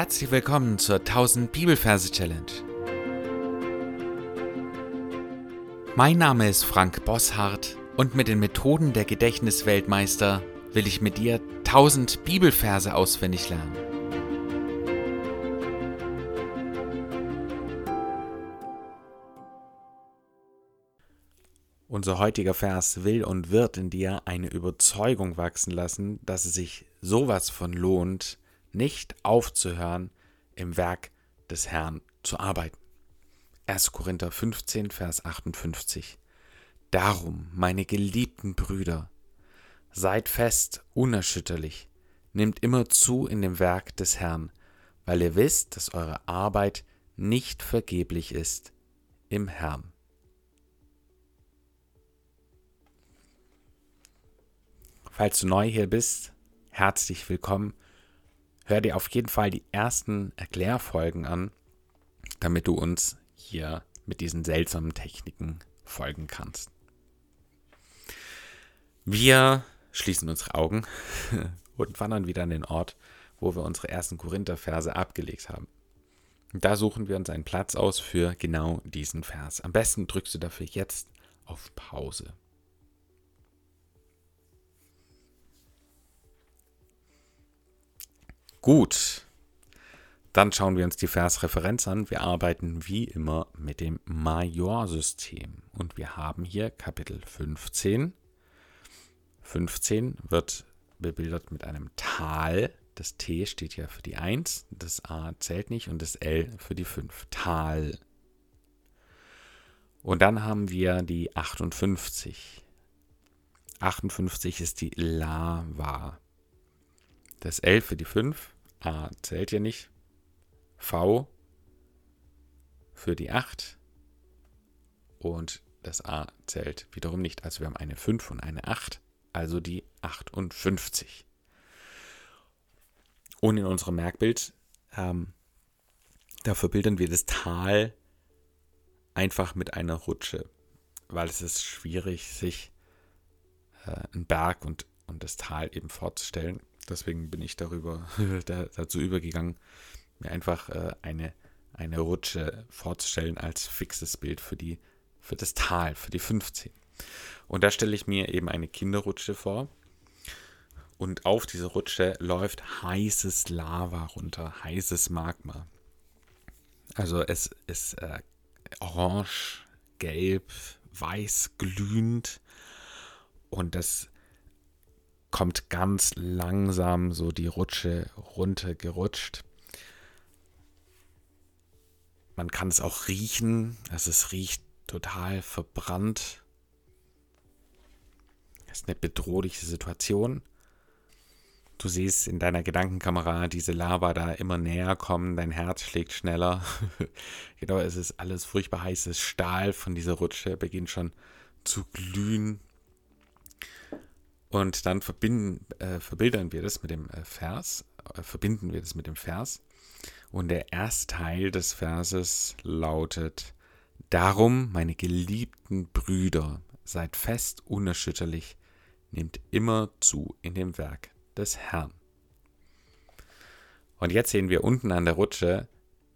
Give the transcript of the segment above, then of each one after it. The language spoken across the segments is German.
Herzlich willkommen zur 1000 Bibelverse Challenge. Mein Name ist Frank Bosshardt und mit den Methoden der Gedächtnisweltmeister will ich mit dir 1000 Bibelverse auswendig lernen. Unser heutiger Vers will und wird in dir eine Überzeugung wachsen lassen, dass es sich sowas von lohnt, nicht aufzuhören, im Werk des Herrn zu arbeiten. 1. Korinther 15, Vers 58. Darum, meine geliebten Brüder, seid fest, unerschütterlich, nehmt immer zu in dem Werk des Herrn, weil ihr wisst, dass eure Arbeit nicht vergeblich ist im Herrn. Falls du neu hier bist, herzlich willkommen hör dir auf jeden Fall die ersten Erklärfolgen an, damit du uns hier mit diesen seltsamen Techniken folgen kannst. Wir schließen unsere Augen und wandern wieder an den Ort, wo wir unsere ersten Korinther-Verse abgelegt haben. Da suchen wir uns einen Platz aus für genau diesen Vers. Am besten drückst du dafür jetzt auf Pause. Gut, dann schauen wir uns die Versreferenz an. Wir arbeiten wie immer mit dem Majorsystem. Und wir haben hier Kapitel 15. 15 wird bebildert mit einem Tal. Das T steht ja für die 1, das A zählt nicht und das L für die 5. Tal. Und dann haben wir die 58. 58 ist die Lava. Das L für die 5, A zählt ja nicht. V für die 8 und das A zählt wiederum nicht. Also wir haben eine 5 und eine 8, also die 58. Und in unserem Merkbild, ähm, da verbilden wir das Tal einfach mit einer Rutsche, weil es ist schwierig, sich äh, einen Berg und, und das Tal eben vorzustellen. Deswegen bin ich darüber dazu übergegangen, mir einfach äh, eine, eine Rutsche vorzustellen als fixes Bild für, die, für das Tal, für die 15. Und da stelle ich mir eben eine Kinderrutsche vor. Und auf diese Rutsche läuft heißes Lava runter, heißes Magma. Also es ist äh, orange, gelb, weiß, glühend. Und das kommt ganz langsam so die Rutsche runtergerutscht. Man kann es auch riechen, also es riecht total verbrannt. Das ist eine bedrohliche Situation. Du siehst in deiner Gedankenkamera diese Lava da immer näher kommen, dein Herz schlägt schneller. genau, es ist alles furchtbar heißes Stahl von dieser Rutsche, beginnt schon zu glühen. Und dann verbinden, äh, verbildern wir das mit dem äh, Vers, äh, verbinden wir das mit dem Vers. Und der erste Teil des Verses lautet, Darum, meine geliebten Brüder, seid fest unerschütterlich, nehmt immer zu in dem Werk des Herrn. Und jetzt sehen wir unten an der Rutsche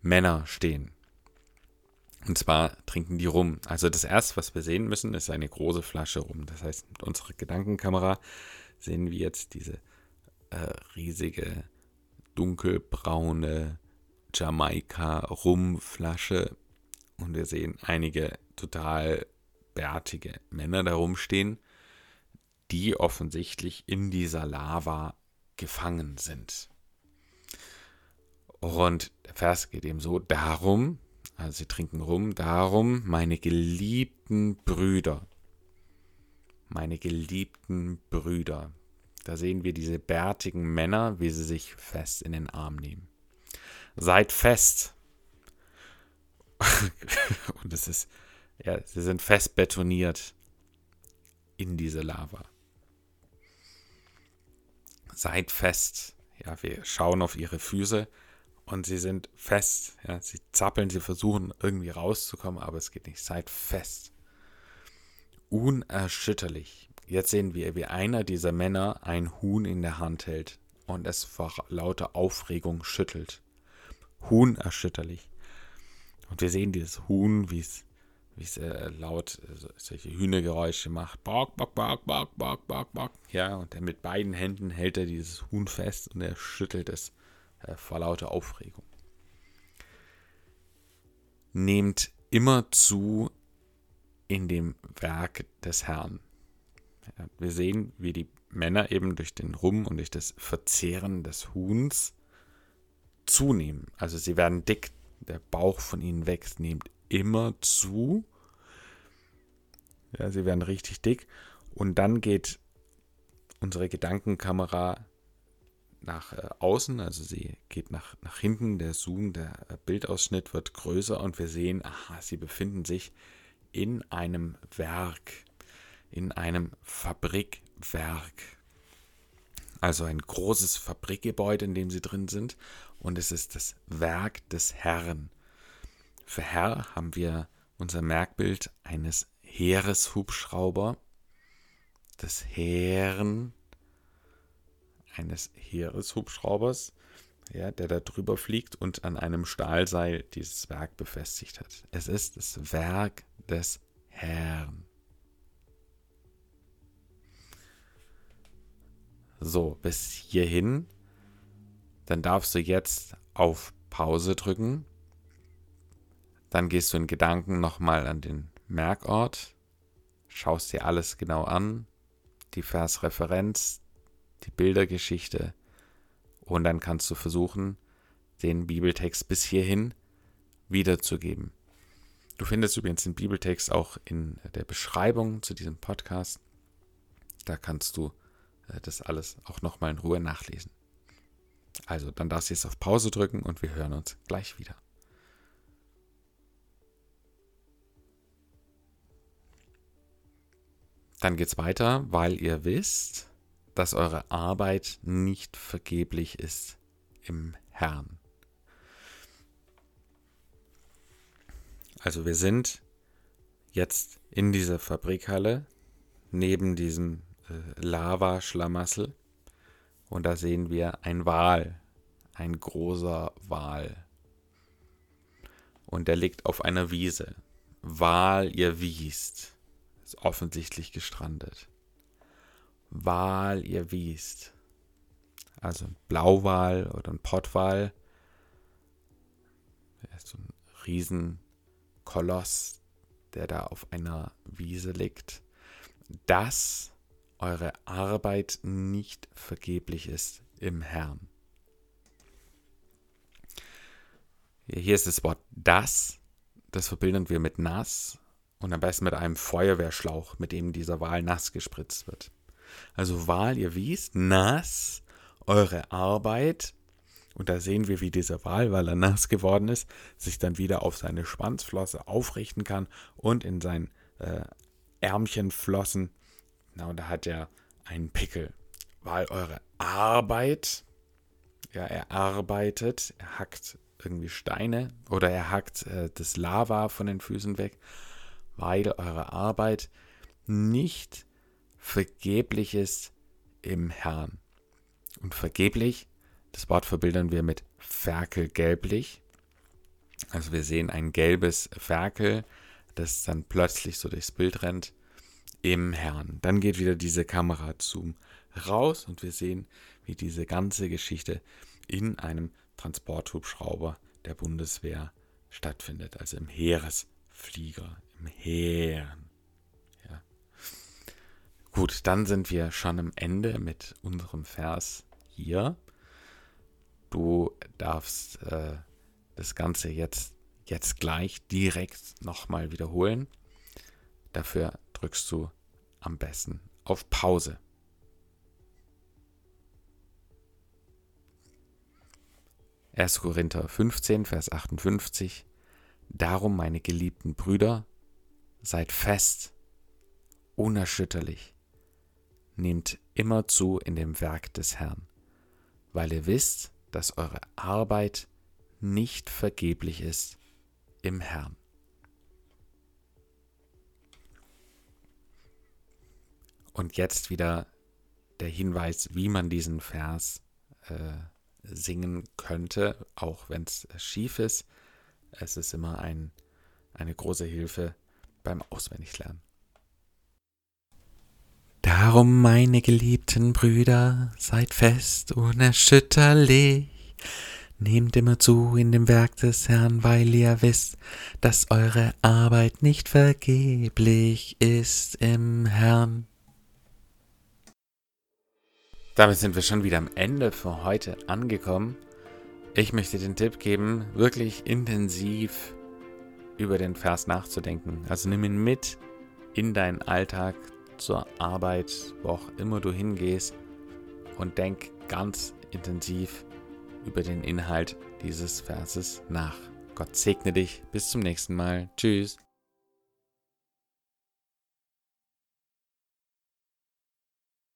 Männer stehen. Und zwar trinken die rum. Also das erste, was wir sehen müssen, ist eine große Flasche rum. Das heißt, mit unserer Gedankenkamera sehen wir jetzt diese äh, riesige dunkelbraune Jamaika-Rumflasche. Und wir sehen einige total bärtige Männer da rumstehen, die offensichtlich in dieser Lava gefangen sind. Und der Vers geht eben so darum, also sie trinken rum. Darum, meine geliebten Brüder, meine geliebten Brüder. Da sehen wir diese bärtigen Männer, wie sie sich fest in den Arm nehmen. Seid fest. Und es ist, ja, sie sind fest betoniert in diese Lava. Seid fest. Ja, wir schauen auf ihre Füße und sie sind fest. Ja, sie zappeln, sie versuchen irgendwie rauszukommen, aber es geht nicht. Seid fest. Unerschütterlich. Jetzt sehen wir, wie einer dieser Männer ein Huhn in der Hand hält und es vor lauter Aufregung schüttelt. Huhn ersschütterlich. Und wir sehen dieses Huhn, wie es wie es äh, laut äh, solche Hühnergeräusche macht. Bock, bock, bock, bock, bock, bock, bock. Ja, und er mit beiden Händen hält er dieses Huhn fest und er schüttelt es äh, vor lauter Aufregung. Nehmt immer zu in dem Werk des Herrn. Wir sehen, wie die Männer eben durch den Rum und durch das Verzehren des Huhns zunehmen. Also sie werden dick, der Bauch von ihnen wächst, nehmt immer zu. Ja, sie werden richtig dick. Und dann geht unsere Gedankenkamera nach äh, außen, also sie geht nach, nach hinten, der Zoom, der äh, Bildausschnitt wird größer und wir sehen, aha, sie befinden sich in einem Werk, in einem Fabrikwerk. Also ein großes Fabrikgebäude, in dem sie drin sind und es ist das Werk des Herrn. Für Herr haben wir unser Merkbild eines Heereshubschrauber, des Herren, eines Heereshubschraubers, ja, der da drüber fliegt und an einem Stahlseil dieses Werk befestigt hat. Es ist das Werk des Herrn. So, bis hierhin. Dann darfst du jetzt auf Pause drücken dann gehst du in Gedanken nochmal an den Merkort, schaust dir alles genau an, die Versreferenz, die Bildergeschichte und dann kannst du versuchen, den Bibeltext bis hierhin wiederzugeben. Du findest übrigens den Bibeltext auch in der Beschreibung zu diesem Podcast. Da kannst du äh, das alles auch nochmal in Ruhe nachlesen. Also, dann darfst du jetzt auf Pause drücken und wir hören uns gleich wieder. Dann geht es weiter, weil ihr wisst, dass eure Arbeit nicht vergeblich ist im Herrn. Also wir sind jetzt in dieser Fabrikhalle neben diesem äh, Lava-Schlamassel und da sehen wir ein Wal, ein großer Wal. Und der liegt auf einer Wiese. Wal, ihr wiest ist offensichtlich gestrandet. Wal, ihr wiest. Also ein Blauwal oder ein Pottwal. So ein Riesenkoloss, der da auf einer Wiese liegt. Dass eure Arbeit nicht vergeblich ist im Herrn. Hier ist das Wort das. Das verbinden wir mit nass und am besten mit einem Feuerwehrschlauch, mit dem dieser Wal nass gespritzt wird. Also Wal, ihr wisst, nass, eure Arbeit. Und da sehen wir, wie dieser Wal, weil er nass geworden ist, sich dann wieder auf seine Schwanzflosse aufrichten kann und in sein äh, Ärmchenflossen. Na, und da hat er einen Pickel. Weil eure Arbeit, ja, er arbeitet, er hackt irgendwie Steine oder er hackt äh, das Lava von den Füßen weg weil eure Arbeit nicht vergeblich ist im Herrn. Und vergeblich, das Wort verbildern wir mit ferkelgelblich. Also wir sehen ein gelbes Ferkel, das dann plötzlich so durchs Bild rennt im Herrn. Dann geht wieder diese Kamera-Zoom raus und wir sehen, wie diese ganze Geschichte in einem Transporthubschrauber der Bundeswehr stattfindet, also im Heeresflieger, im Herrn. Gut, dann sind wir schon am Ende mit unserem Vers hier. Du darfst äh, das Ganze jetzt, jetzt gleich direkt nochmal wiederholen. Dafür drückst du am besten auf Pause. Erst Korinther 15, Vers 58. Darum, meine geliebten Brüder, Seid fest, unerschütterlich, nehmt immer zu in dem Werk des Herrn, weil ihr wisst, dass eure Arbeit nicht vergeblich ist im Herrn. Und jetzt wieder der Hinweis, wie man diesen Vers äh, singen könnte, auch wenn es schief ist. Es ist immer ein, eine große Hilfe beim Auswendiglernen. Darum, meine geliebten Brüder, seid fest unerschütterlich. Nehmt immer zu in dem Werk des Herrn, weil ihr wisst, dass eure Arbeit nicht vergeblich ist im Herrn. Damit sind wir schon wieder am Ende für heute angekommen. Ich möchte den Tipp geben, wirklich intensiv über den Vers nachzudenken. Also nimm ihn mit in deinen Alltag, zur Arbeit, wo auch immer du hingehst und denk ganz intensiv über den Inhalt dieses Verses nach. Gott segne dich. Bis zum nächsten Mal. Tschüss.